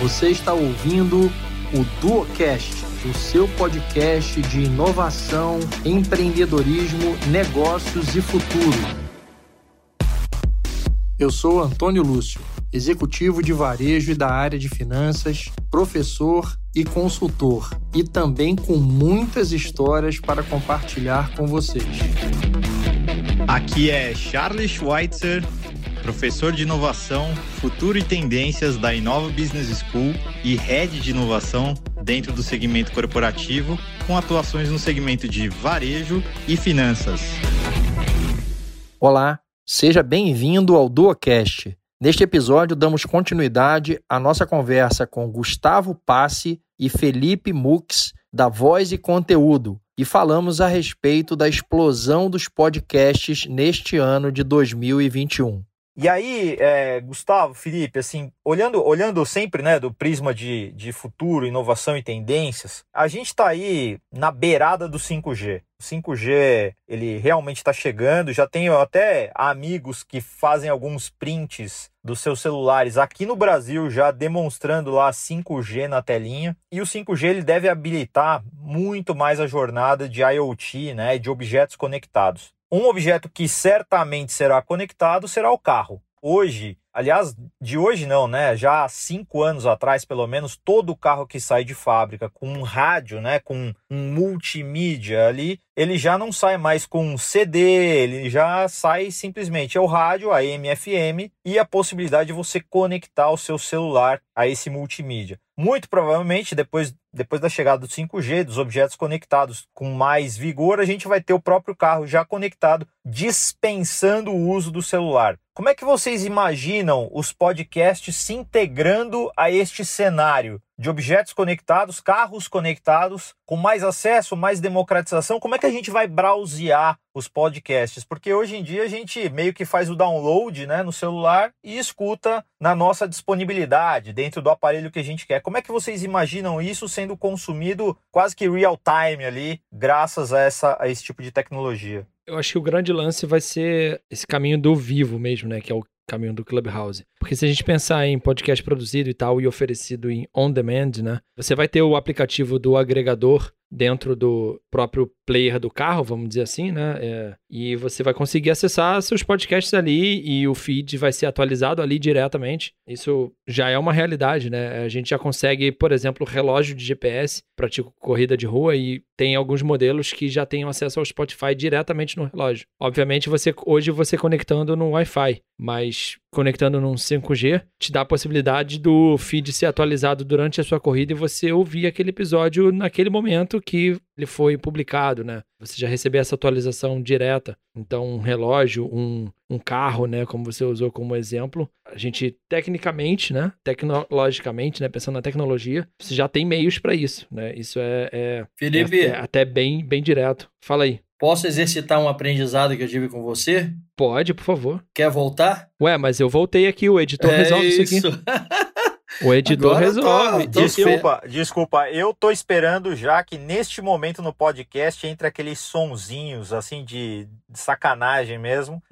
Você está ouvindo o Duocast, o seu podcast de inovação, empreendedorismo, negócios e futuro. Eu sou Antônio Lúcio, executivo de varejo e da área de finanças, professor e consultor, e também com muitas histórias para compartilhar com vocês. Aqui é Charles Schweitzer professor de inovação, futuro e tendências da Inova Business School e head de inovação dentro do segmento corporativo, com atuações no segmento de varejo e finanças. Olá, seja bem-vindo ao Duocast. Neste episódio, damos continuidade à nossa conversa com Gustavo Passe e Felipe Mux, da Voz e Conteúdo, e falamos a respeito da explosão dos podcasts neste ano de 2021. E aí, é, Gustavo, Felipe, assim, olhando, olhando sempre né, do prisma de, de futuro, inovação e tendências, a gente está aí na beirada do 5G. O 5G, ele realmente está chegando. Já tenho até amigos que fazem alguns prints dos seus celulares aqui no Brasil, já demonstrando lá 5G na telinha. E o 5G ele deve habilitar muito mais a jornada de IoT, né, de objetos conectados. Um objeto que certamente será conectado será o carro. Hoje, aliás, de hoje não, né? Já há cinco anos atrás, pelo menos, todo carro que sai de fábrica com um rádio, né? Com um multimídia ali, ele já não sai mais com um CD, ele já sai simplesmente é o rádio, a AM/FM e a possibilidade de você conectar o seu celular a esse multimídia. Muito provavelmente, depois depois da chegada do 5G, dos objetos conectados com mais vigor, a gente vai ter o próprio carro já conectado, dispensando o uso do celular. Como é que vocês imaginam os podcasts se integrando a este cenário? de objetos conectados, carros conectados, com mais acesso, mais democratização. Como é que a gente vai browsear os podcasts? Porque hoje em dia a gente meio que faz o download né, no celular e escuta na nossa disponibilidade, dentro do aparelho que a gente quer. Como é que vocês imaginam isso sendo consumido quase que real time ali, graças a, essa, a esse tipo de tecnologia? Eu acho que o grande lance vai ser esse caminho do vivo mesmo, né? Que é o caminho do Clubhouse. Porque se a gente pensar em podcast produzido e tal e oferecido em on demand, né? Você vai ter o aplicativo do agregador dentro do próprio player do carro, vamos dizer assim, né? É, e você vai conseguir acessar seus podcasts ali e o feed vai ser atualizado ali diretamente. Isso já é uma realidade, né? A gente já consegue, por exemplo, relógio de GPS, pratico corrida de rua e tem alguns modelos que já têm acesso ao Spotify diretamente no relógio. Obviamente, você hoje você conectando no Wi-Fi, mas conectando num 5G te dá a possibilidade do feed ser atualizado durante a sua corrida e você ouvir aquele episódio naquele momento que ele foi publicado, né? Você já receber essa atualização direta. Então, um relógio, um, um carro, né? Como você usou como exemplo, a gente tecnicamente, né? Tecnologicamente, né? Pensando na tecnologia, você já tem meios para isso, né? Isso é, é, Felipe, é, é até bem, bem direto. Fala aí. Posso exercitar um aprendizado que eu tive com você? Pode, por favor. Quer voltar? Ué, mas eu voltei aqui, o editor é resolve isso, isso aqui. O editor Agora resolve. Tô, tô desculpa, desculpa. Eu tô esperando já que neste momento no podcast entre aqueles sonzinhos assim de, de sacanagem mesmo.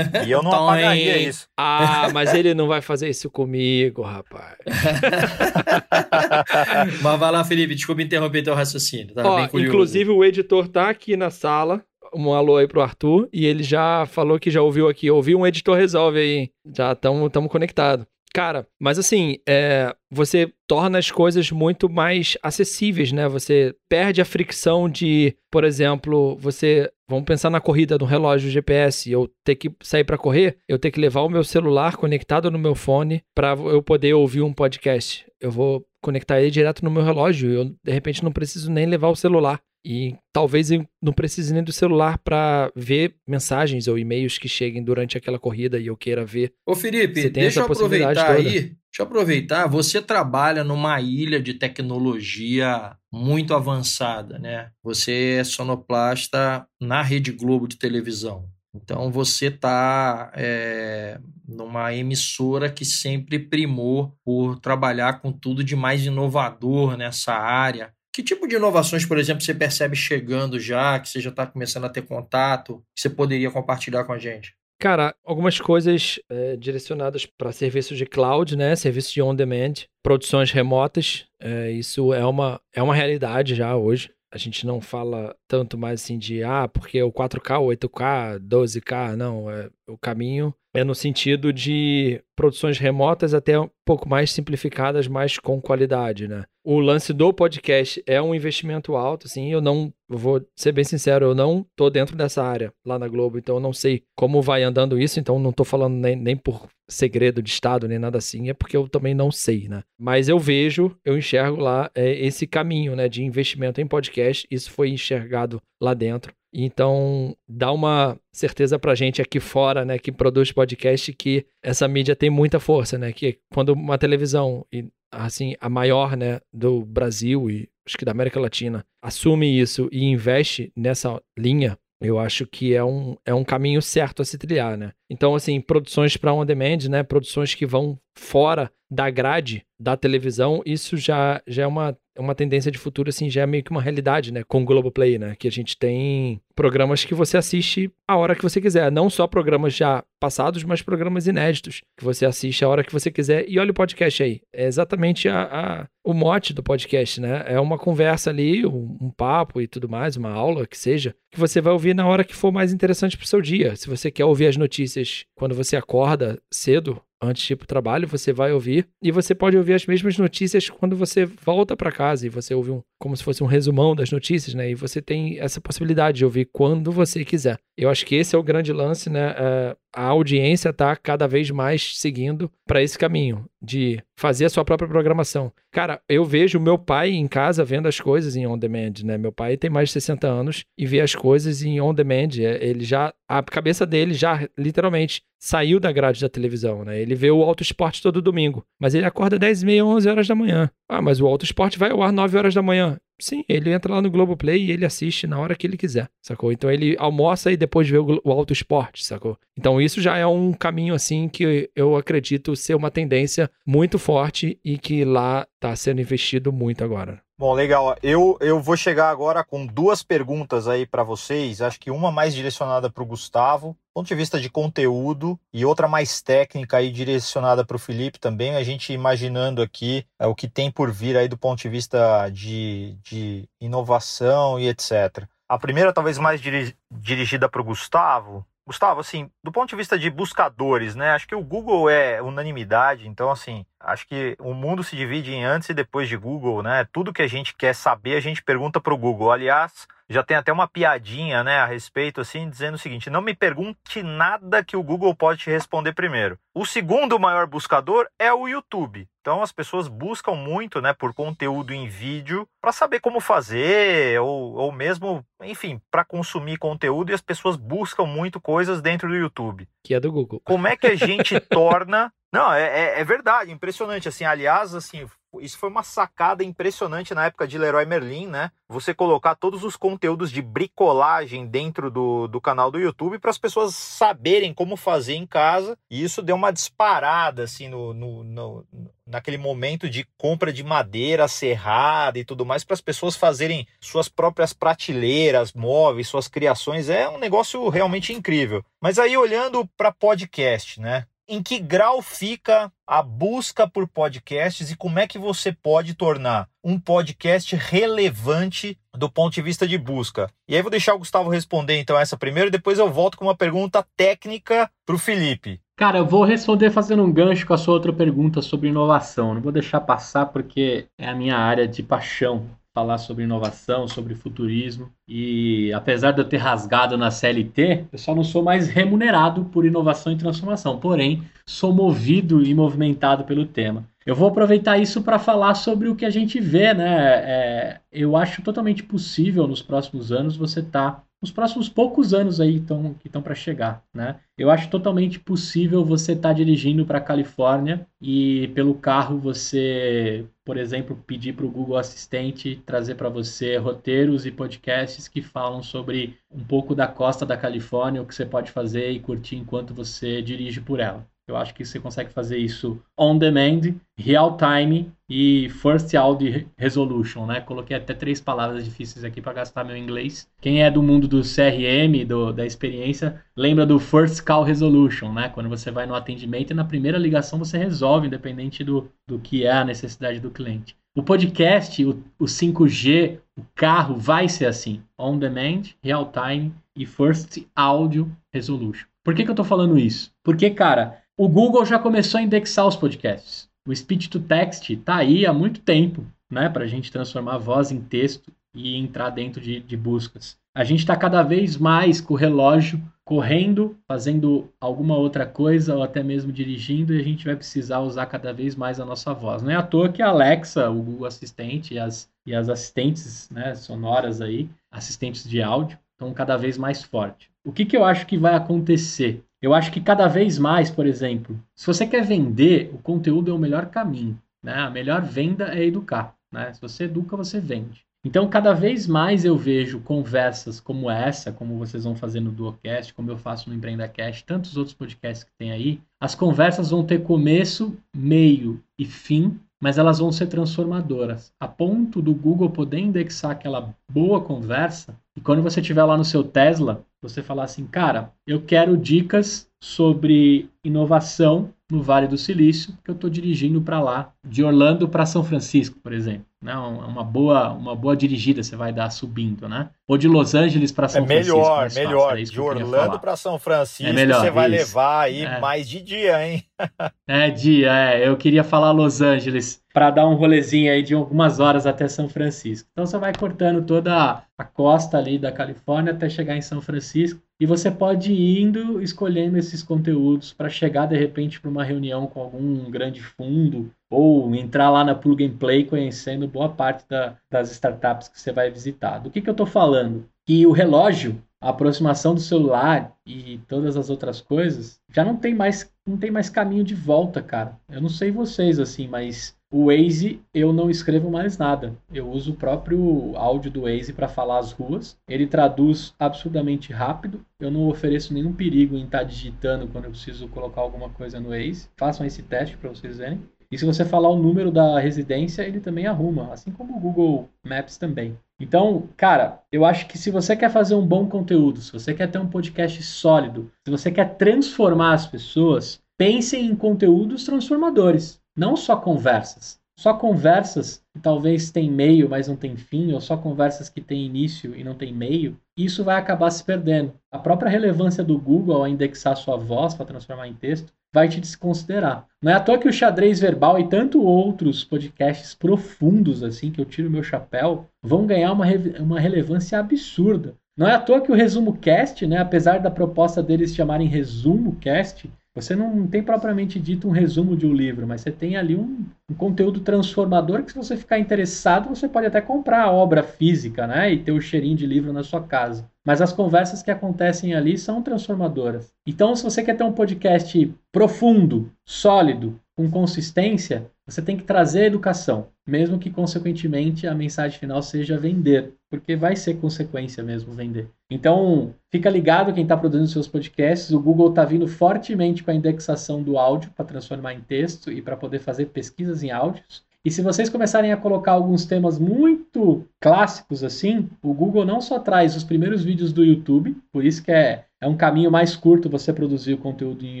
E eu não então, apagaria isso. Ah, mas ele não vai fazer isso comigo, rapaz. mas vai lá, Felipe. Desculpa interromper teu raciocínio. Ó, inclusive, o editor tá aqui na sala um alô aí pro Arthur e ele já falou que já ouviu aqui. Ouviu um editor resolve aí. Já estamos conectados. Cara, mas assim, é, você torna as coisas muito mais acessíveis, né? Você perde a fricção de, por exemplo, você. Vamos pensar na corrida no relógio GPS. Eu ter que sair para correr, eu ter que levar o meu celular conectado no meu fone para eu poder ouvir um podcast. Eu vou conectar ele direto no meu relógio. Eu, de repente, não preciso nem levar o celular. E talvez eu não precise nem do celular para ver mensagens ou e-mails que cheguem durante aquela corrida e eu queira ver. Ô Felipe, deixa eu aproveitar aí. Deixa eu aproveitar. Você trabalha numa ilha de tecnologia muito avançada, né? Você é sonoplasta na Rede Globo de televisão. Então você está é, numa emissora que sempre primou por trabalhar com tudo de mais inovador nessa área. Que tipo de inovações, por exemplo, você percebe chegando já, que você já está começando a ter contato, que você poderia compartilhar com a gente? Cara, algumas coisas é, direcionadas para serviços de cloud, né? Serviços de on-demand, produções remotas. É, isso é uma, é uma realidade já hoje. A gente não fala tanto mais assim de, ah, porque o 4K, o 8K, 12K, não. É, o caminho é no sentido de produções remotas até um pouco mais simplificadas, mas com qualidade, né? O lance do podcast é um investimento alto, assim, eu não, vou ser bem sincero, eu não tô dentro dessa área lá na Globo, então eu não sei como vai andando isso, então não tô falando nem, nem por segredo de Estado, nem nada assim, é porque eu também não sei, né? Mas eu vejo, eu enxergo lá é, esse caminho, né, de investimento em podcast, isso foi enxergado lá dentro. Então, dá uma certeza pra gente aqui fora, né, que produz podcast, que essa mídia tem muita força, né? Que quando uma televisão, assim, a maior, né, do Brasil e acho que da América Latina, assume isso e investe nessa linha, eu acho que é um, é um caminho certo a se trilhar, né? Então, assim, produções para on-demand, né? Produções que vão fora da grade da televisão, isso já, já é uma, uma tendência de futuro, assim, já é meio que uma realidade, né? Com o Globoplay, né? Que a gente tem programas que você assiste a hora que você quiser. Não só programas já passados, mas programas inéditos que você assiste a hora que você quiser. E olha o podcast aí. É exatamente a, a o mote do podcast, né? É uma conversa ali, um, um, papo e tudo mais, uma aula que seja, que você vai ouvir na hora que for mais interessante pro seu dia. Se você quer ouvir as notícias quando você acorda cedo, antes de ir para o trabalho, você vai ouvir e você pode ouvir as mesmas notícias quando você volta para casa e você ouve um, como se fosse um resumão das notícias, né? E você tem essa possibilidade de ouvir quando você quiser. Eu acho que esse é o grande lance, né? É, a audiência está cada vez mais seguindo para esse caminho de fazer a sua própria programação. Cara, eu vejo meu pai em casa vendo as coisas em on demand, né? Meu pai tem mais de 60 anos e vê as coisas em on demand. É, ele já a cabeça dele já literalmente saiu da grade da televisão, né? Ele vê o Auto Esporte todo domingo, mas ele acorda 10 e meia, 11 horas da manhã. Ah, mas o Auto Esporte vai ao ar 9 horas da manhã. Sim, ele entra lá no Globoplay e ele assiste na hora que ele quiser, sacou? Então ele almoça e depois vê o, o Auto Esporte, sacou? Então isso já é um caminho, assim, que eu acredito ser uma tendência muito forte e que lá tá sendo investido muito agora. Bom, legal. Eu, eu vou chegar agora com duas perguntas aí para vocês. Acho que uma mais direcionada para o Gustavo, ponto de vista de conteúdo, e outra mais técnica aí direcionada para o Felipe também. A gente imaginando aqui é, o que tem por vir aí do ponto de vista de, de inovação e etc. A primeira, talvez mais diri dirigida para o Gustavo, Gustavo, assim, do ponto de vista de buscadores, né? Acho que o Google é unanimidade, então, assim, acho que o mundo se divide em antes e depois de Google, né? Tudo que a gente quer saber, a gente pergunta para o Google. Aliás, já tem até uma piadinha, né, a respeito, assim, dizendo o seguinte: não me pergunte nada que o Google pode te responder primeiro. O segundo maior buscador é o YouTube. Então as pessoas buscam muito, né, por conteúdo em vídeo para saber como fazer ou, ou mesmo, enfim, para consumir conteúdo e as pessoas buscam muito coisas dentro do YouTube. Que é do Google. Como é que a gente torna não, é, é, é, verdade, impressionante. Assim, aliás, assim, isso foi uma sacada impressionante na época de Leroy Merlin, né? Você colocar todos os conteúdos de bricolagem dentro do, do canal do YouTube para as pessoas saberem como fazer em casa. E isso deu uma disparada, assim, no, no, no naquele momento de compra de madeira serrada e tudo mais, para as pessoas fazerem suas próprias prateleiras, móveis, suas criações. É um negócio realmente incrível. Mas aí, olhando para podcast, né? Em que grau fica a busca por podcasts e como é que você pode tornar um podcast relevante do ponto de vista de busca. E aí vou deixar o Gustavo responder então essa primeiro, depois eu volto com uma pergunta técnica para o Felipe. Cara, eu vou responder fazendo um gancho com a sua outra pergunta sobre inovação. Não vou deixar passar porque é a minha área de paixão falar sobre inovação, sobre futurismo. E apesar de eu ter rasgado na CLT, eu só não sou mais remunerado por inovação e transformação. Porém, sou movido e movimentado pelo tema. Eu vou aproveitar isso para falar sobre o que a gente vê, né? É, eu acho totalmente possível nos próximos anos você estar tá nos próximos poucos anos aí tão, que estão para chegar, né? Eu acho totalmente possível você estar tá dirigindo para a Califórnia e pelo carro você, por exemplo, pedir para o Google Assistente trazer para você roteiros e podcasts que falam sobre um pouco da costa da Califórnia, o que você pode fazer e curtir enquanto você dirige por ela. Eu acho que você consegue fazer isso on demand, real time e first audio resolution, né? Coloquei até três palavras difíceis aqui para gastar meu inglês. Quem é do mundo do CRM, do, da experiência, lembra do first call resolution, né? Quando você vai no atendimento e na primeira ligação você resolve, independente do, do que é a necessidade do cliente. O podcast, o, o 5G, o carro vai ser assim: on demand, real time e first audio resolution. Por que, que eu estou falando isso? Porque, cara, o Google já começou a indexar os podcasts. O speech to text está aí há muito tempo, né, para a gente transformar a voz em texto e entrar dentro de, de buscas. A gente está cada vez mais com o relógio correndo, fazendo alguma outra coisa ou até mesmo dirigindo e a gente vai precisar usar cada vez mais a nossa voz. Não é à toa que a Alexa, o Google Assistente e as, e as assistentes né, sonoras aí, assistentes de áudio, estão cada vez mais fortes. O que, que eu acho que vai acontecer? Eu acho que cada vez mais, por exemplo, se você quer vender, o conteúdo é o melhor caminho. Né? A melhor venda é educar. Né? Se você educa, você vende. Então, cada vez mais eu vejo conversas como essa, como vocês vão fazer no Duocast, como eu faço no EmpreendaCast, tantos outros podcasts que tem aí. As conversas vão ter começo, meio e fim, mas elas vão ser transformadoras, a ponto do Google poder indexar aquela boa conversa e quando você estiver lá no seu Tesla, você falar assim, cara, eu quero dicas sobre inovação no Vale do Silício, que eu estou dirigindo para lá, de Orlando para São Francisco, por exemplo. Né? Uma, boa, uma boa dirigida você vai dar subindo, né? Ou de Los Angeles para São é melhor, Francisco. Melhor, melhor. É de Orlando para São Francisco, é melhor, você vai isso. levar aí é. mais de dia, hein? é, dia, é. Eu queria falar Los Angeles para dar um rolezinho aí de algumas horas até São Francisco. Então você vai cortando toda a costa ali da Califórnia até chegar em São Francisco e você pode ir indo escolhendo esses conteúdos para chegar de repente para uma reunião com algum grande fundo ou entrar lá na Plug and Play conhecendo boa parte da, das startups que você vai visitar. Do que, que eu estou falando? Que o relógio, a aproximação do celular e todas as outras coisas já não tem mais não tem mais caminho de volta, cara. Eu não sei vocês assim, mas o Waze eu não escrevo mais nada. Eu uso o próprio áudio do Waze para falar as ruas. Ele traduz absurdamente rápido. Eu não ofereço nenhum perigo em estar tá digitando quando eu preciso colocar alguma coisa no Waze. Façam esse teste para vocês verem. E se você falar o número da residência, ele também arruma, assim como o Google Maps também. Então, cara, eu acho que se você quer fazer um bom conteúdo, se você quer ter um podcast sólido, se você quer transformar as pessoas, pense em conteúdos transformadores, não só conversas. Só conversas que talvez tem meio, mas não tem fim, ou só conversas que têm início e não tem meio, isso vai acabar se perdendo. A própria relevância do Google ao indexar sua voz para transformar em texto vai te desconsiderar. Não é à toa que o xadrez verbal e tanto outros podcasts profundos, assim, que eu tiro meu chapéu, vão ganhar uma, uma relevância absurda. Não é à toa que o Resumo Cast, né, apesar da proposta deles chamarem Resumo Cast, você não tem propriamente dito um resumo de um livro, mas você tem ali um, um, conteúdo transformador que, se você ficar interessado, você pode até comprar a obra física, né? E ter o cheirinho de livro na sua casa. Mas as conversas que acontecem ali são transformadoras. Então, se você quer ter um podcast profundo, sólido, com consistência, você tem que trazer educação, mesmo que consequentemente a mensagem final seja vender, porque vai ser consequência mesmo vender. Então, fica ligado quem está produzindo seus podcasts, o Google está vindo fortemente com a indexação do áudio para transformar em texto e para poder fazer pesquisas em áudios. E se vocês começarem a colocar alguns temas muito clássicos assim, o Google não só traz os primeiros vídeos do YouTube, por isso que é, é um caminho mais curto você produzir o conteúdo em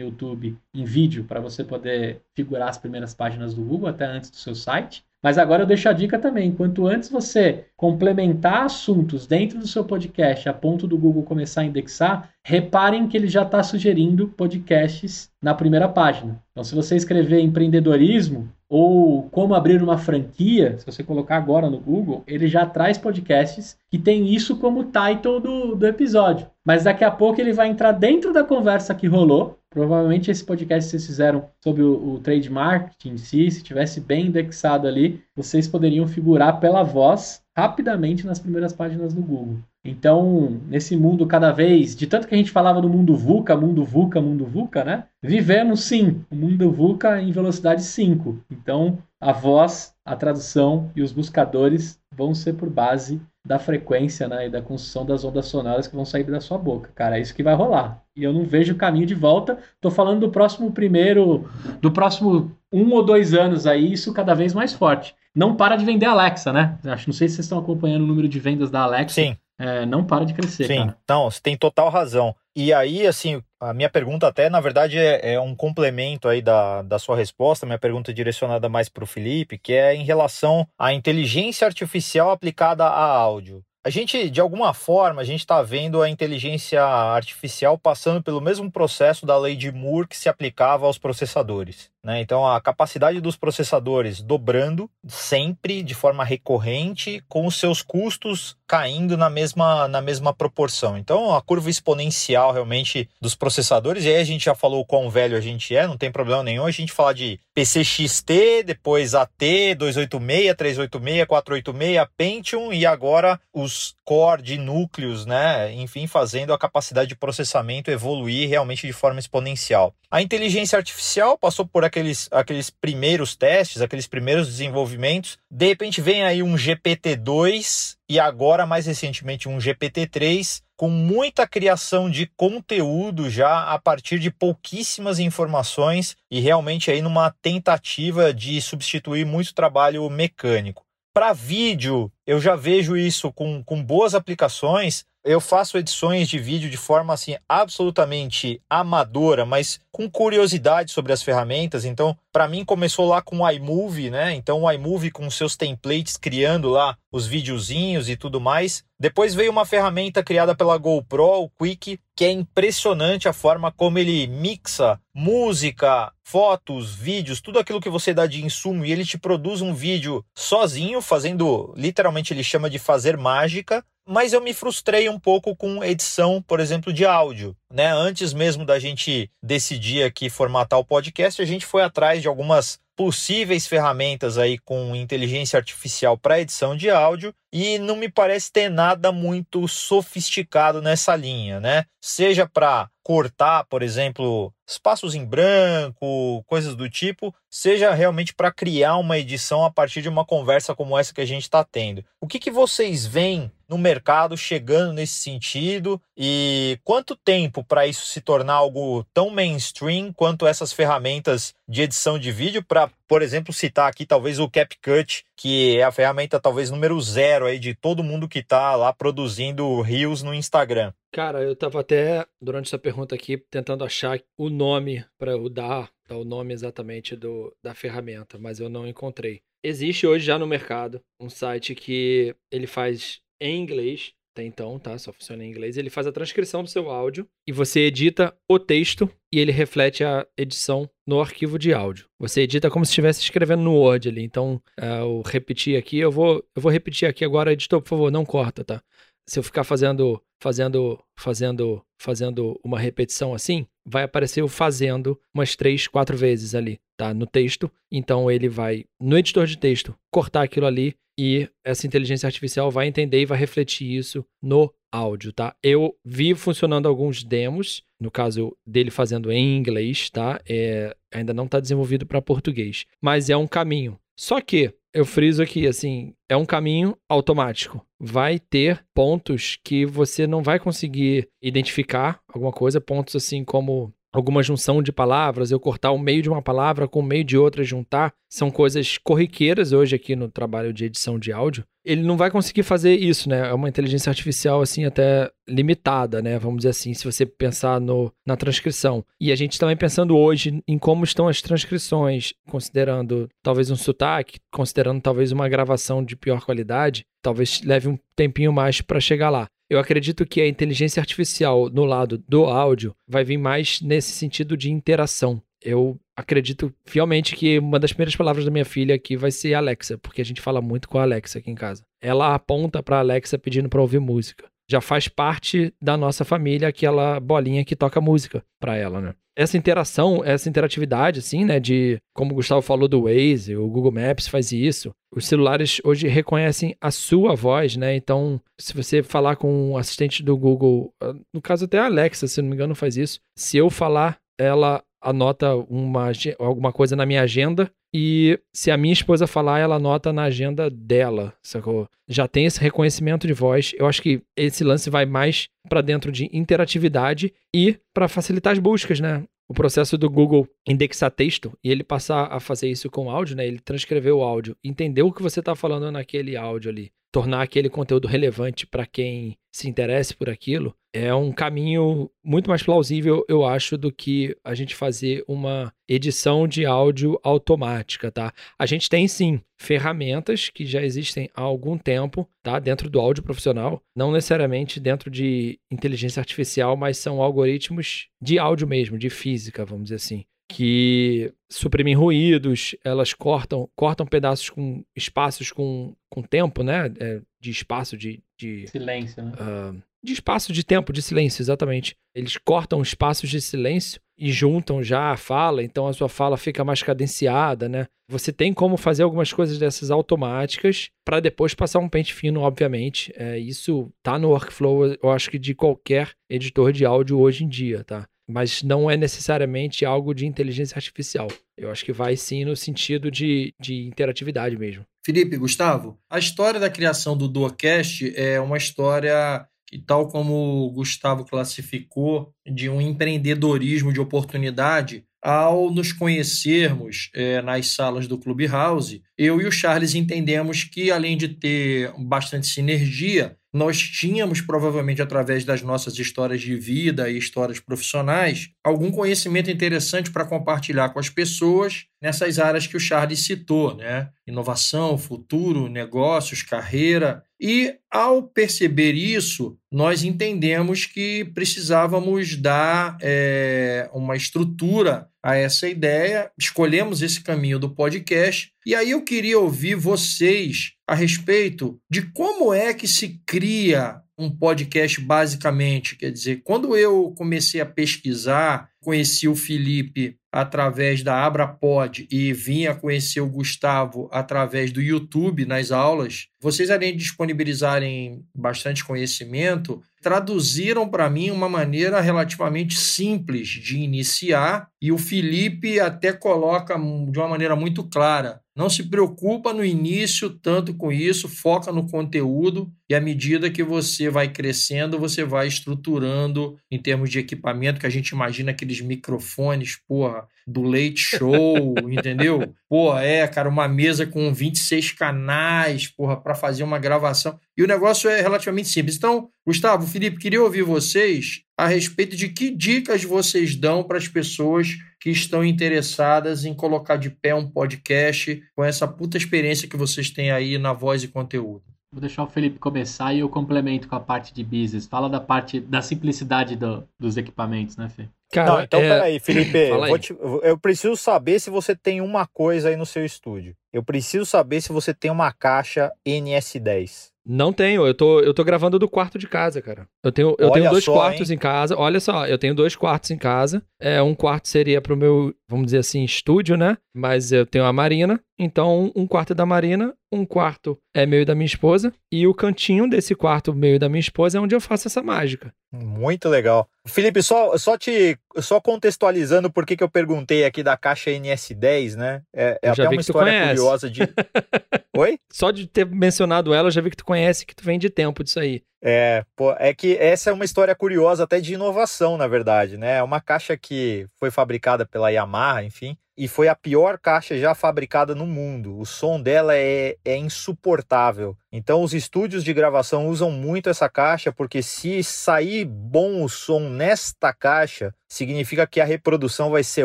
YouTube em vídeo para você poder figurar as primeiras páginas do Google até antes do seu site. Mas agora eu deixo a dica também: quanto antes você complementar assuntos dentro do seu podcast a ponto do Google começar a indexar, reparem que ele já está sugerindo podcasts na primeira página. Então, se você escrever empreendedorismo ou como abrir uma franquia, se você colocar agora no Google, ele já traz podcasts que tem isso como title do, do episódio. Mas daqui a pouco ele vai entrar dentro da conversa que rolou. Provavelmente esse podcast que vocês fizeram sobre o, o trade marketing em si, se tivesse bem indexado ali, vocês poderiam figurar pela voz rapidamente nas primeiras páginas do Google. Então, nesse mundo cada vez, de tanto que a gente falava do mundo VUCA, mundo VUCA, mundo VUCA, né? Vivemos sim o mundo VUCA em velocidade 5. Então, a voz, a tradução e os buscadores vão ser por base da frequência né, e da construção das ondas sonoras que vão sair da sua boca. Cara, é isso que vai rolar. E eu não vejo caminho de volta. Tô falando do próximo primeiro, do próximo um ou dois anos aí, isso cada vez mais forte. Não para de vender Alexa, né? Acho, não sei se vocês estão acompanhando o número de vendas da Alexa. Sim. É, não para de crescer, Sim, cara. então, você tem total razão. E aí, assim, a minha pergunta até, na verdade, é, é um complemento aí da, da sua resposta, minha pergunta é direcionada mais para o Felipe, que é em relação à inteligência artificial aplicada a áudio. A gente, de alguma forma, a gente está vendo a inteligência artificial passando pelo mesmo processo da lei de Moore que se aplicava aos processadores. Né? Então, a capacidade dos processadores dobrando sempre, de forma recorrente, com os seus custos caindo na mesma, na mesma proporção. Então, a curva exponencial realmente dos processadores, e aí a gente já falou quão velho a gente é, não tem problema nenhum a gente falar de PCXT, depois AT, 286, 386, 486, Pentium e agora os core de núcleos, né? Enfim, fazendo a capacidade de processamento evoluir realmente de forma exponencial. A inteligência artificial passou por aqueles, aqueles primeiros testes, aqueles primeiros desenvolvimentos. De repente vem aí um GPT-2 e agora, mais recentemente, um GPT-3 com muita criação de conteúdo já a partir de pouquíssimas informações e realmente aí numa tentativa de substituir muito trabalho mecânico. Para vídeo, eu já vejo isso com, com boas aplicações. Eu faço edições de vídeo de forma assim absolutamente amadora, mas com curiosidade sobre as ferramentas. Então, para mim começou lá com o iMovie, né? Então, o iMovie com seus templates criando lá os videozinhos e tudo mais. Depois veio uma ferramenta criada pela GoPro, o Quick, que é impressionante a forma como ele mixa música, fotos, vídeos, tudo aquilo que você dá de insumo e ele te produz um vídeo sozinho, fazendo, literalmente ele chama de fazer mágica, mas eu me frustrei um pouco com edição, por exemplo, de áudio, né? Antes mesmo da gente decidir aqui formatar o podcast, a gente foi atrás de algumas possíveis ferramentas aí com inteligência artificial para edição de áudio e não me parece ter nada muito sofisticado nessa linha, né? Seja para cortar, por exemplo, espaços em branco, coisas do tipo, seja realmente para criar uma edição a partir de uma conversa como essa que a gente está tendo. O que, que vocês veem no mercado chegando nesse sentido e quanto tempo para isso se tornar algo tão mainstream quanto essas ferramentas de edição de vídeo para, por exemplo, citar aqui talvez o CapCut, que é a ferramenta talvez número zero aí de todo mundo que está lá produzindo reels no Instagram. Cara, eu estava até durante essa pergunta aqui tentando achar o nome para eu dar, dar o nome exatamente do, da ferramenta, mas eu não encontrei. Existe hoje já no mercado um site que ele faz em inglês, até então, tá? Só funciona em inglês. Ele faz a transcrição do seu áudio e você edita o texto e ele reflete a edição no arquivo de áudio. Você edita como se estivesse escrevendo no Word ali. Então, uh, eu repetir aqui, eu vou, eu vou repetir aqui agora, editor, por favor, não corta, tá? Se eu ficar fazendo, fazendo, fazendo, fazendo uma repetição assim, vai aparecer o fazendo umas três, quatro vezes ali, tá? No texto. Então ele vai, no editor de texto, cortar aquilo ali e essa inteligência artificial vai entender e vai refletir isso no áudio, tá? Eu vi funcionando alguns demos, no caso dele fazendo em inglês, tá? É, ainda não está desenvolvido para português, mas é um caminho. Só que eu friso aqui, assim, é um caminho automático. Vai ter pontos que você não vai conseguir identificar alguma coisa, pontos assim como alguma junção de palavras, eu cortar o meio de uma palavra com o meio de outra juntar, são coisas corriqueiras hoje aqui no trabalho de edição de áudio. Ele não vai conseguir fazer isso, né? É uma inteligência artificial assim até limitada, né? Vamos dizer assim, se você pensar no, na transcrição. E a gente também pensando hoje em como estão as transcrições, considerando talvez um sotaque, considerando talvez uma gravação de pior qualidade, talvez leve um tempinho mais para chegar lá. Eu acredito que a inteligência artificial no lado do áudio vai vir mais nesse sentido de interação. Eu acredito fielmente que uma das primeiras palavras da minha filha aqui vai ser Alexa, porque a gente fala muito com a Alexa aqui em casa. Ela aponta para Alexa pedindo para ouvir música. Já faz parte da nossa família aquela bolinha que toca música para ela, né? essa interação, essa interatividade, assim, né? De, como o Gustavo falou do Waze, o Google Maps faz isso. Os celulares hoje reconhecem a sua voz, né? Então, se você falar com um assistente do Google, ah, no caso até a Alexa, se não me engano, faz isso. Se eu falar, ela anota uma, alguma coisa na minha agenda e se a minha esposa falar, ela anota na agenda dela, sacou? Já tem esse reconhecimento de voz. Eu acho que esse lance vai mais para dentro de interatividade e para facilitar as buscas, né? o processo do Google indexar texto e ele passar a fazer isso com áudio, né? Ele transcrever o áudio, entender o que você está falando naquele áudio ali, tornar aquele conteúdo relevante para quem se interesse por aquilo, é um caminho muito mais plausível, eu acho, do que a gente fazer uma edição de áudio automática, tá? A gente tem sim ferramentas que já existem há algum tempo, tá? Dentro do áudio profissional, não necessariamente dentro de inteligência artificial, mas são algoritmos de áudio mesmo, de física, vamos dizer assim que suprimem ruídos, elas cortam cortam pedaços com espaços com, com tempo, né? É, de espaço de, de silêncio, né? Uh, de espaço de tempo, de silêncio, exatamente. Eles cortam espaços de silêncio e juntam já a fala, então a sua fala fica mais cadenciada, né? Você tem como fazer algumas coisas dessas automáticas para depois passar um pente fino, obviamente. É, isso tá no workflow, eu acho que de qualquer editor de áudio hoje em dia, tá? Mas não é necessariamente algo de inteligência artificial. Eu acho que vai sim no sentido de, de interatividade mesmo. Felipe, Gustavo, a história da criação do Duocast é uma história que, tal como o Gustavo classificou, de um empreendedorismo de oportunidade, ao nos conhecermos é, nas salas do Clubhouse, eu e o Charles entendemos que, além de ter bastante sinergia, nós tínhamos, provavelmente através das nossas histórias de vida e histórias profissionais, algum conhecimento interessante para compartilhar com as pessoas nessas áreas que o Charles citou, né? Inovação, futuro, negócios, carreira. E ao perceber isso, nós entendemos que precisávamos dar é, uma estrutura a essa ideia, escolhemos esse caminho do podcast. E aí eu queria ouvir vocês a respeito de como é que se cria um podcast basicamente. Quer dizer, quando eu comecei a pesquisar, conheci o Felipe através da Abrapod e vinha conhecer o Gustavo através do YouTube nas aulas, vocês além de disponibilizarem bastante conhecimento, traduziram para mim uma maneira relativamente simples de iniciar e o Felipe até coloca de uma maneira muito clara. Não se preocupa no início tanto com isso, foca no conteúdo e à medida que você vai crescendo, você vai estruturando em termos de equipamento que a gente imagina aqueles microfones, porra, do Late Show, entendeu? Pô, é, cara, uma mesa com 26 canais, porra, para fazer uma gravação. E o negócio é relativamente simples. Então, Gustavo, Felipe, queria ouvir vocês a respeito de que dicas vocês dão para as pessoas que estão interessadas em colocar de pé um podcast com essa puta experiência que vocês têm aí na voz e conteúdo. Vou deixar o Felipe começar e eu complemento com a parte de business. Fala da parte da simplicidade do, dos equipamentos, né, Fê? Cara, Não, então é... peraí, Felipe. Te... eu preciso saber se você tem uma coisa aí no seu estúdio. Eu preciso saber se você tem uma caixa NS10. Não tenho, eu tô, eu tô gravando do quarto de casa, cara. Eu tenho, eu tenho dois só, quartos hein? em casa. Olha só, eu tenho dois quartos em casa. É, um quarto seria pro meu, vamos dizer assim, estúdio, né? Mas eu tenho a Marina. Então, um quarto é da Marina, um quarto é meu e da minha esposa. E o cantinho desse quarto meu e da minha esposa é onde eu faço essa mágica. Muito legal. Felipe, só, só te só contextualizando por que, que eu perguntei aqui da caixa NS10, né? É, é até uma história curiosa de. Oi? Só de ter mencionado ela, eu já vi que tu conhece, que tu vem de tempo disso aí. É, pô, é que essa é uma história curiosa até de inovação, na verdade, né? É uma caixa que foi fabricada pela Yamaha, enfim, e foi a pior caixa já fabricada no mundo. O som dela é, é insuportável. Então, os estúdios de gravação usam muito essa caixa, porque se sair bom o som nesta caixa, significa que a reprodução vai ser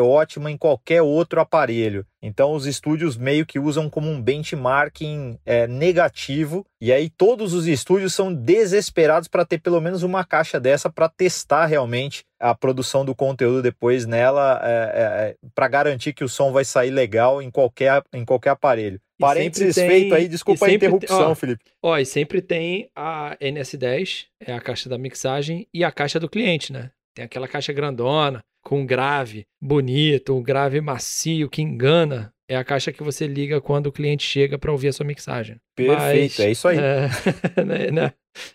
ótima em qualquer outro aparelho. Então, os estúdios meio que usam como um benchmarking é, negativo, e aí todos os estúdios são desesperados para ter pelo menos uma caixa dessa para testar realmente a produção do conteúdo depois nela, é, é, é para garantir que o som vai sair legal em qualquer, em qualquer aparelho. Parênteses tem, feito aí, desculpa a interrupção, ó, Felipe. Ó, e sempre tem a NS10, é a caixa da mixagem, e a caixa do cliente, né? Tem aquela caixa grandona, com grave bonito, um grave macio que engana. É a caixa que você liga quando o cliente chega para ouvir a sua mixagem. Perfeito, Mas, é isso aí. É, né, né,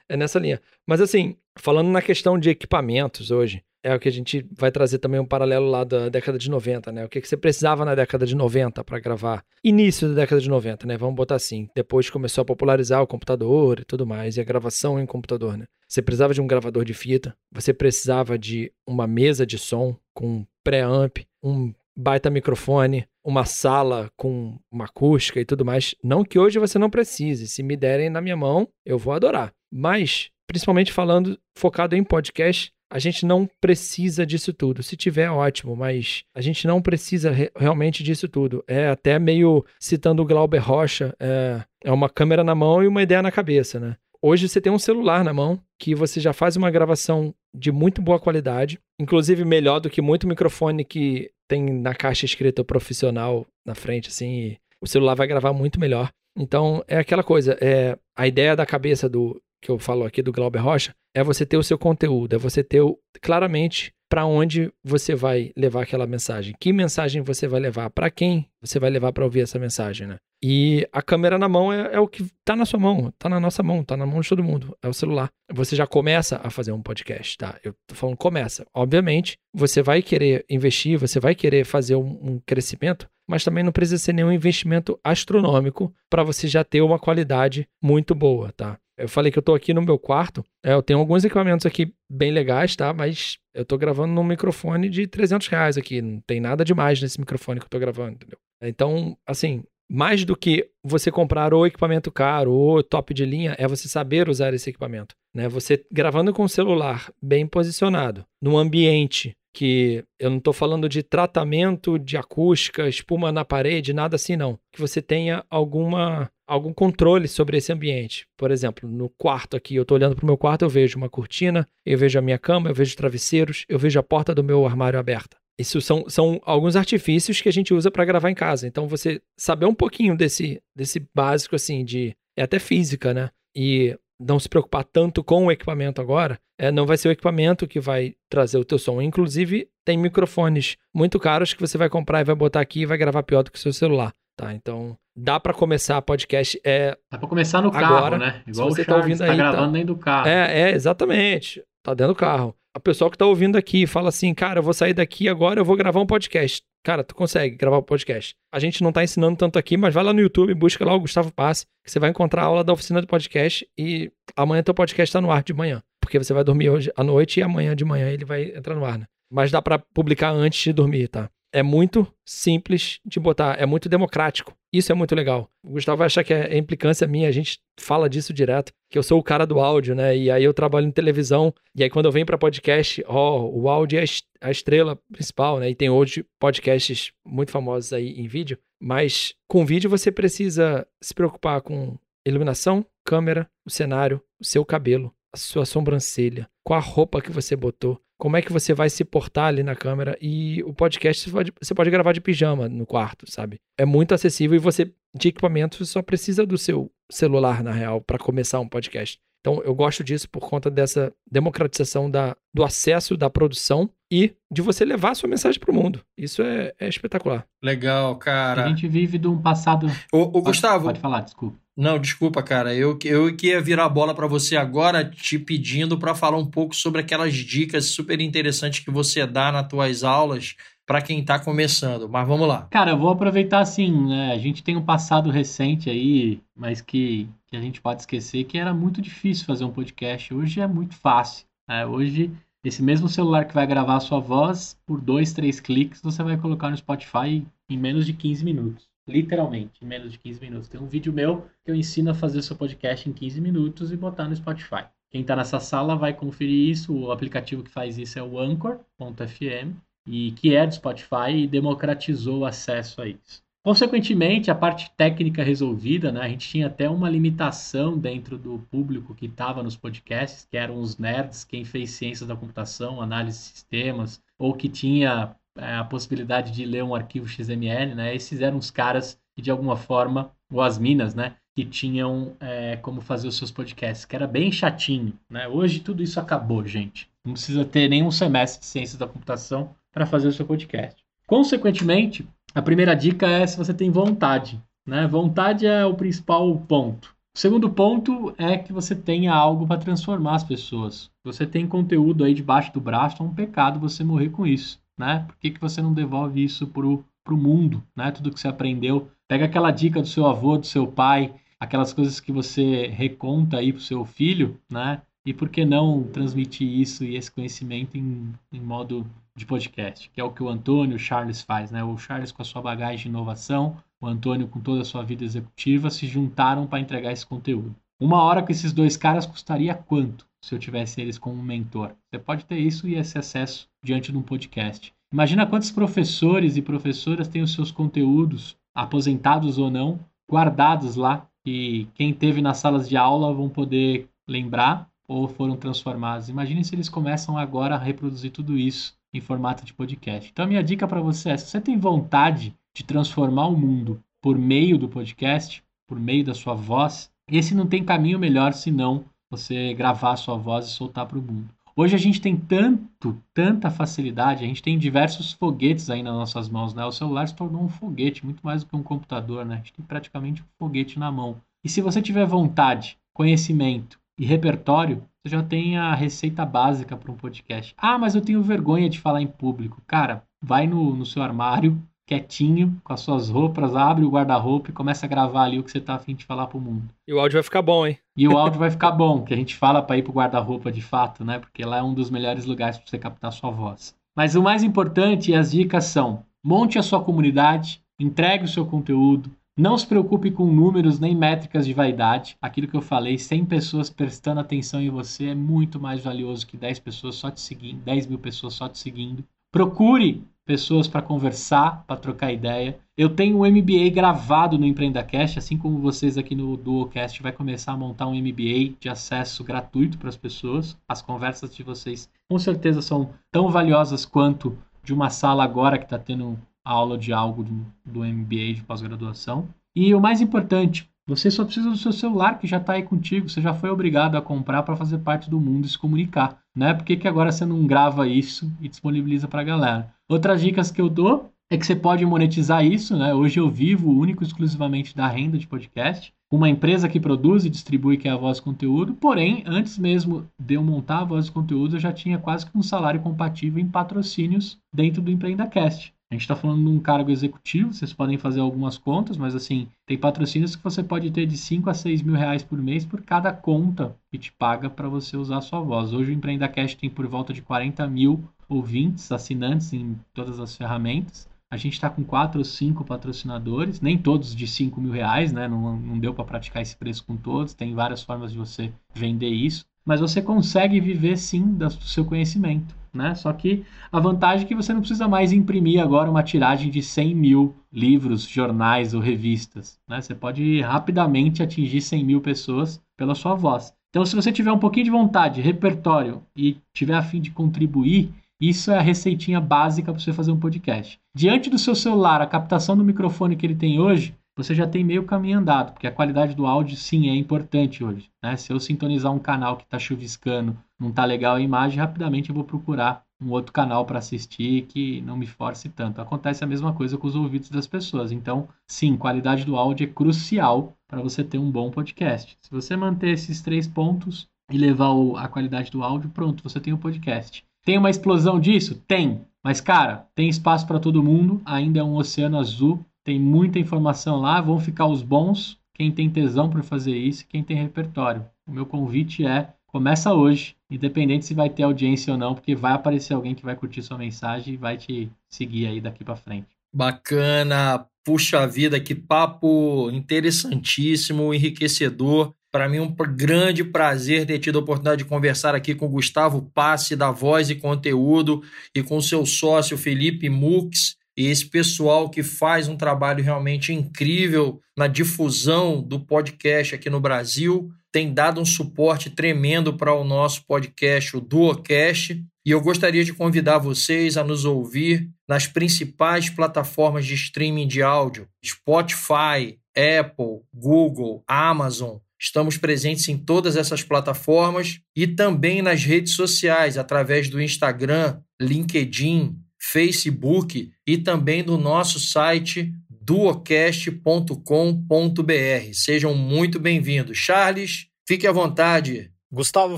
é nessa linha. Mas assim, falando na questão de equipamentos hoje, é o que a gente vai trazer também um paralelo lá da década de 90, né? O que, que você precisava na década de 90 para gravar? Início da década de 90, né? Vamos botar assim. Depois começou a popularizar o computador e tudo mais, e a gravação em computador, né? Você precisava de um gravador de fita, você precisava de uma mesa de som com pré-amp, um baita microfone, uma sala com uma acústica e tudo mais. Não que hoje você não precise. Se me derem na minha mão, eu vou adorar. Mas, principalmente falando focado em podcast, a gente não precisa disso tudo. Se tiver, ótimo, mas a gente não precisa re realmente disso tudo. É até meio citando o Glauber Rocha, é, é uma câmera na mão e uma ideia na cabeça, né? Hoje você tem um celular na mão que você já faz uma gravação de muito boa qualidade, inclusive melhor do que muito microfone que tem na caixa escrita profissional na frente, assim, o celular vai gravar muito melhor. Então, é aquela coisa, é a ideia da cabeça do que eu falo aqui do Glauber Rocha é você ter o seu conteúdo, é você ter o, claramente para onde você vai levar aquela mensagem, que mensagem você vai levar, para quem você vai levar para ouvir essa mensagem, né? E a câmera na mão é, é o que está na sua mão, está na nossa mão, está na mão de todo mundo, é o celular. Você já começa a fazer um podcast, tá? Eu tô falando começa. Obviamente, você vai querer investir, você vai querer fazer um, um crescimento, mas também não precisa ser nenhum investimento astronômico para você já ter uma qualidade muito boa, tá? Eu falei que eu tô aqui no meu quarto. É, eu tenho alguns equipamentos aqui bem legais, tá? Mas eu tô gravando num microfone de 300 reais aqui. Não tem nada demais nesse microfone que eu tô gravando, entendeu? Então, assim, mais do que você comprar o equipamento caro ou top de linha, é você saber usar esse equipamento. Né? Você gravando com o celular bem posicionado, num ambiente que eu não estou falando de tratamento de acústica, espuma na parede, nada assim não. Que você tenha alguma algum controle sobre esse ambiente. Por exemplo, no quarto aqui, eu estou olhando para o meu quarto, eu vejo uma cortina, eu vejo a minha cama, eu vejo travesseiros, eu vejo a porta do meu armário aberta. Isso são, são alguns artifícios que a gente usa para gravar em casa. Então, você saber um pouquinho desse, desse básico, assim, de. É até física, né? E não se preocupar tanto com o equipamento agora, é, não vai ser o equipamento que vai trazer o teu som. Inclusive, tem microfones muito caros que você vai comprar e vai botar aqui e vai gravar pior do que o seu celular. Tá, então dá para começar podcast é Dá para começar no agora, carro, né? Igual você tá ouvindo tá aí, gravando tá... dentro do carro. É, é, exatamente. Tá dentro do carro. A pessoa que tá ouvindo aqui fala assim: "Cara, eu vou sair daqui agora, eu vou gravar um podcast". Cara, tu consegue gravar podcast. A gente não tá ensinando tanto aqui, mas vai lá no YouTube, busca lá o Gustavo Passe, que você vai encontrar a aula da oficina do podcast e amanhã teu podcast tá no ar de manhã, porque você vai dormir hoje à noite e amanhã de manhã ele vai entrar no ar, né? Mas dá para publicar antes de dormir, tá? É muito simples de botar, é muito democrático. Isso é muito legal. O Gustavo vai achar que é implicância minha, a gente fala disso direto, que eu sou o cara do áudio, né? E aí eu trabalho em televisão, e aí quando eu venho para podcast, ó, o áudio é a estrela principal, né? E tem hoje podcasts muito famosos aí em vídeo, mas com vídeo você precisa se preocupar com iluminação, câmera, o cenário, o seu cabelo, a sua sobrancelha, com a roupa que você botou, como é que você vai se portar ali na câmera. E o podcast você pode, você pode gravar de pijama no quarto, sabe? É muito acessível e você, de equipamento, você só precisa do seu celular, na real, para começar um podcast. Então, eu gosto disso por conta dessa democratização da, do acesso da produção e de você levar a sua mensagem para o mundo. Isso é, é, espetacular. Legal, cara. A gente vive de um passado. O, o Gustavo. Pode falar, desculpa. Não, desculpa, cara. Eu, eu que ia virar a bola para você agora, te pedindo para falar um pouco sobre aquelas dicas super interessantes que você dá nas tuas aulas para quem está começando. Mas vamos lá. Cara, eu vou aproveitar assim, né? A gente tem um passado recente aí, mas que, que a gente pode esquecer que era muito difícil fazer um podcast. Hoje é muito fácil. Né? Hoje, esse mesmo celular que vai gravar a sua voz, por dois, três cliques, você vai colocar no Spotify em menos de 15 minutos. Literalmente, em menos de 15 minutos. Tem um vídeo meu que eu ensino a fazer seu podcast em 15 minutos e botar no Spotify. Quem está nessa sala vai conferir isso. O aplicativo que faz isso é o Anchor.fm, e que é do Spotify e democratizou o acesso a isso. Consequentemente, a parte técnica resolvida, né? A gente tinha até uma limitação dentro do público que estava nos podcasts, que eram os nerds, quem fez ciências da computação, análise de sistemas, ou que tinha é, a possibilidade de ler um arquivo XML, né? Esses eram os caras que, de alguma forma, ou as minas, né? Que tinham é, como fazer os seus podcasts, que era bem chatinho, né? Hoje tudo isso acabou, gente. Não precisa ter nenhum semestre de ciências da computação para fazer o seu podcast. Consequentemente, a primeira dica é se você tem vontade, né? Vontade é o principal ponto. O segundo ponto é que você tenha algo para transformar as pessoas. Você tem conteúdo aí debaixo do braço, é um pecado você morrer com isso, né? Por que, que você não devolve isso pro, pro mundo, né? Tudo que você aprendeu. Pega aquela dica do seu avô, do seu pai, aquelas coisas que você reconta aí pro seu filho, né? E por que não transmitir isso e esse conhecimento em, em modo de podcast, que é o que o Antônio o Charles faz, né? O Charles com a sua bagagem de inovação, o Antônio com toda a sua vida executiva se juntaram para entregar esse conteúdo. Uma hora com esses dois caras custaria quanto se eu tivesse eles como mentor? Você pode ter isso e esse acesso diante de um podcast. Imagina quantos professores e professoras têm os seus conteúdos, aposentados ou não, guardados lá, e quem teve nas salas de aula vão poder lembrar ou foram transformados. Imagine se eles começam agora a reproduzir tudo isso em formato de podcast. Então, a minha dica para você é: se você tem vontade de transformar o mundo por meio do podcast, por meio da sua voz, esse não tem caminho melhor senão você gravar sua voz e soltar para o mundo. Hoje a gente tem tanto, tanta facilidade, a gente tem diversos foguetes aí nas nossas mãos, né? O celular se tornou um foguete, muito mais do que um computador, né? A gente tem praticamente um foguete na mão. E se você tiver vontade, conhecimento e repertório, você já tem a receita básica para um podcast. Ah, mas eu tenho vergonha de falar em público. Cara, vai no, no seu armário, quietinho, com as suas roupas, abre o guarda-roupa e começa a gravar ali o que você tá afim de falar pro mundo. E o áudio vai ficar bom, hein? E o áudio vai ficar bom, que a gente fala para ir pro guarda-roupa de fato, né? Porque lá é um dos melhores lugares para você captar sua voz. Mas o mais importante e as dicas são: monte a sua comunidade, entregue o seu conteúdo, não se preocupe com números nem métricas de vaidade. Aquilo que eu falei, 100 pessoas prestando atenção em você é muito mais valioso que 10 pessoas só te seguindo, 10 mil pessoas só te seguindo. Procure pessoas para conversar, para trocar ideia. Eu tenho um MBA gravado no EmpreendaCast, assim como vocês aqui no Duocast vai começar a montar um MBA de acesso gratuito para as pessoas. As conversas de vocês com certeza são tão valiosas quanto de uma sala agora que está tendo aula de algo do, do MBA de pós-graduação. E o mais importante, você só precisa do seu celular que já está aí contigo, você já foi obrigado a comprar para fazer parte do mundo e se comunicar. Né? Por que, que agora você não grava isso e disponibiliza para a galera? Outras dicas que eu dou é que você pode monetizar isso. Né? Hoje eu vivo único exclusivamente da renda de podcast. Uma empresa que produz e distribui, que é a Voz Conteúdo. Porém, antes mesmo de eu montar a Voz Conteúdo, eu já tinha quase que um salário compatível em patrocínios dentro do EmpreendaCast. A gente está falando de um cargo executivo, vocês podem fazer algumas contas, mas assim, tem patrocínios que você pode ter de 5 a 6 mil reais por mês por cada conta que te paga para você usar a sua voz. Hoje o Empreenda Cash tem por volta de 40 mil ouvintes, assinantes em todas as ferramentas. A gente está com quatro ou cinco patrocinadores, nem todos de 5 mil reais, né? Não, não deu para praticar esse preço com todos, tem várias formas de você vender isso, mas você consegue viver sim do seu conhecimento né? Só que a vantagem é que você não precisa mais imprimir agora uma tiragem de 100 mil livros, jornais ou revistas, né? Você pode rapidamente atingir 100 mil pessoas pela sua voz. Então, se você tiver um pouquinho de vontade, repertório e tiver a fim de contribuir, isso é a receitinha básica para você fazer um podcast. Diante do seu celular, a captação do microfone que ele tem hoje, você já tem meio caminho andado, porque a qualidade do áudio sim é importante hoje. Né? Se eu sintonizar um canal que está chuviscando, não está legal a imagem, rapidamente eu vou procurar um outro canal para assistir que não me force tanto. Acontece a mesma coisa com os ouvidos das pessoas. Então, sim, qualidade do áudio é crucial para você ter um bom podcast. Se você manter esses três pontos e levar a qualidade do áudio, pronto, você tem o um podcast. Tem uma explosão disso? Tem. Mas, cara, tem espaço para todo mundo, ainda é um oceano azul tem muita informação lá, vão ficar os bons, quem tem tesão para fazer isso, quem tem repertório. O meu convite é começa hoje, independente se vai ter audiência ou não, porque vai aparecer alguém que vai curtir sua mensagem e vai te seguir aí daqui para frente. Bacana, puxa vida, que papo interessantíssimo, enriquecedor. Para mim, um grande prazer ter tido a oportunidade de conversar aqui com o Gustavo Passe, da Voz e Conteúdo, e com seu sócio Felipe Mux e esse pessoal que faz um trabalho realmente incrível na difusão do podcast aqui no Brasil, tem dado um suporte tremendo para o nosso podcast, o Duocast. E eu gostaria de convidar vocês a nos ouvir nas principais plataformas de streaming de áudio: Spotify, Apple, Google, Amazon. Estamos presentes em todas essas plataformas e também nas redes sociais, através do Instagram, LinkedIn, Facebook e também do nosso site duocast.com.br. Sejam muito bem-vindos. Charles, fique à vontade. Gustavo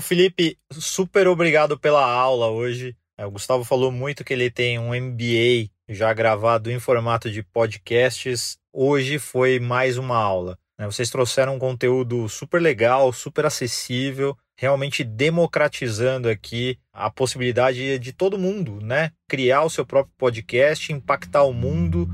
Felipe, super obrigado pela aula hoje. É, o Gustavo falou muito que ele tem um MBA já gravado em formato de podcasts. Hoje foi mais uma aula. Né? Vocês trouxeram um conteúdo super legal, super acessível, realmente democratizando aqui a possibilidade de todo mundo, né? Criar o seu próprio podcast, impactar o mundo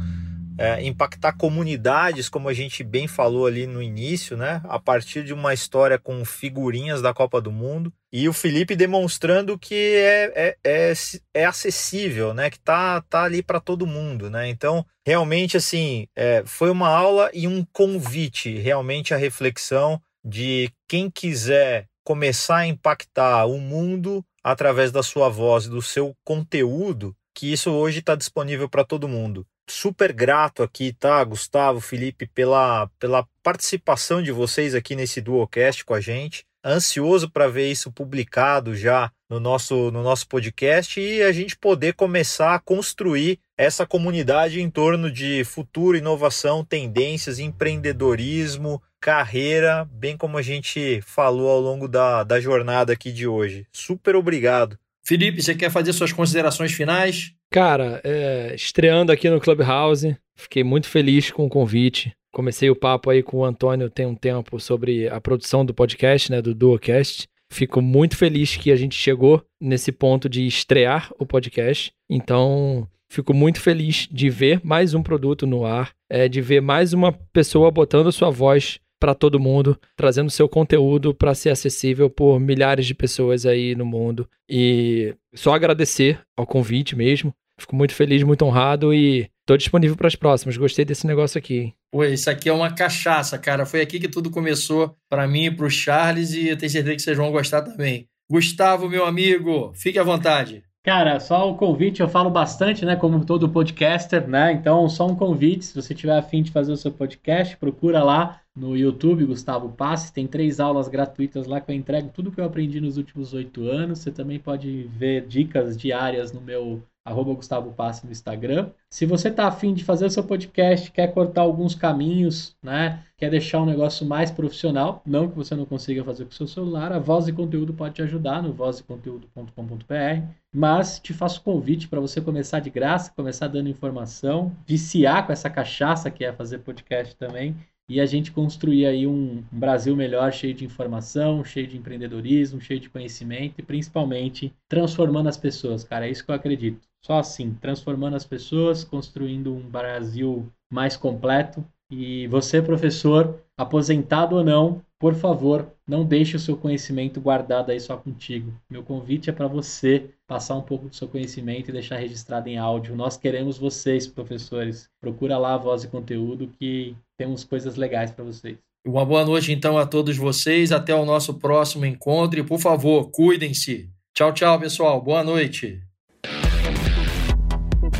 é, impactar comunidades, como a gente bem falou ali no início, né? A partir de uma história com figurinhas da Copa do Mundo. E o Felipe demonstrando que é, é, é, é acessível, né? Que tá, tá ali para todo mundo, né? Então, realmente, assim, é, foi uma aula e um convite realmente à reflexão de quem quiser começar a impactar o mundo através da sua voz e do seu conteúdo, que isso hoje está disponível para todo mundo super grato aqui, tá, Gustavo, Felipe, pela, pela participação de vocês aqui nesse Duocast com a gente. Ansioso para ver isso publicado já no nosso, no nosso podcast e a gente poder começar a construir essa comunidade em torno de futuro, inovação, tendências, empreendedorismo, carreira, bem como a gente falou ao longo da, da jornada aqui de hoje. Super obrigado. Felipe, você quer fazer suas considerações finais? Cara, é, estreando aqui no Clubhouse, fiquei muito feliz com o convite. Comecei o papo aí com o Antônio tem um tempo sobre a produção do podcast, né, do Duocast. Fico muito feliz que a gente chegou nesse ponto de estrear o podcast. Então, fico muito feliz de ver mais um produto no ar, é, de ver mais uma pessoa botando sua voz para todo mundo, trazendo seu conteúdo para ser acessível por milhares de pessoas aí no mundo. E só agradecer ao convite mesmo. Fico muito feliz, muito honrado e tô disponível para as próximas. Gostei desse negócio aqui. Pô, isso aqui é uma cachaça, cara. Foi aqui que tudo começou para mim e para o Charles e eu tenho certeza que vocês vão gostar também. Gustavo, meu amigo, fique à vontade. Cara, só o convite, eu falo bastante, né? Como todo podcaster, né? Então, só um convite, se você tiver afim de fazer o seu podcast, procura lá no YouTube, Gustavo Passes. Tem três aulas gratuitas lá que eu entrego tudo que eu aprendi nos últimos oito anos. Você também pode ver dicas diárias no meu arroba Gustavo Passe no Instagram. Se você está afim de fazer o seu podcast, quer cortar alguns caminhos, né? Quer deixar um negócio mais profissional, não que você não consiga fazer com o seu celular, a Voz e Conteúdo pode te ajudar no vozeconteúdo.com.br. Mas te faço convite para você começar de graça, começar dando informação, viciar com essa cachaça que é fazer podcast também e a gente construir aí um Brasil melhor, cheio de informação, cheio de empreendedorismo, cheio de conhecimento e principalmente transformando as pessoas, cara, é isso que eu acredito. Só assim, transformando as pessoas, construindo um Brasil mais completo. E você, professor, aposentado ou não, por favor, não deixe o seu conhecimento guardado aí só contigo. Meu convite é para você passar um pouco do seu conhecimento e deixar registrado em áudio. Nós queremos vocês, professores. Procura lá a Voz e Conteúdo que temos coisas legais para vocês. Uma boa noite então a todos vocês. Até o nosso próximo encontro e, por favor, cuidem-se. Tchau, tchau, pessoal. Boa noite.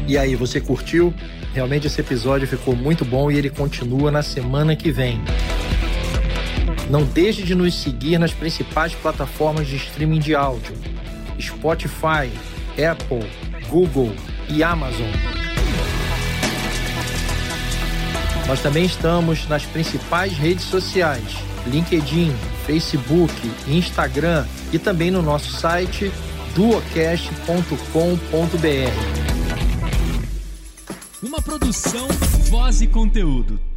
E aí, você curtiu? Realmente esse episódio ficou muito bom e ele continua na semana que vem. Não deixe de nos seguir nas principais plataformas de streaming de áudio: Spotify, Apple, Google e Amazon. Nós também estamos nas principais redes sociais: LinkedIn, Facebook, Instagram e também no nosso site duocast.com.br. Uma produção, voz e conteúdo.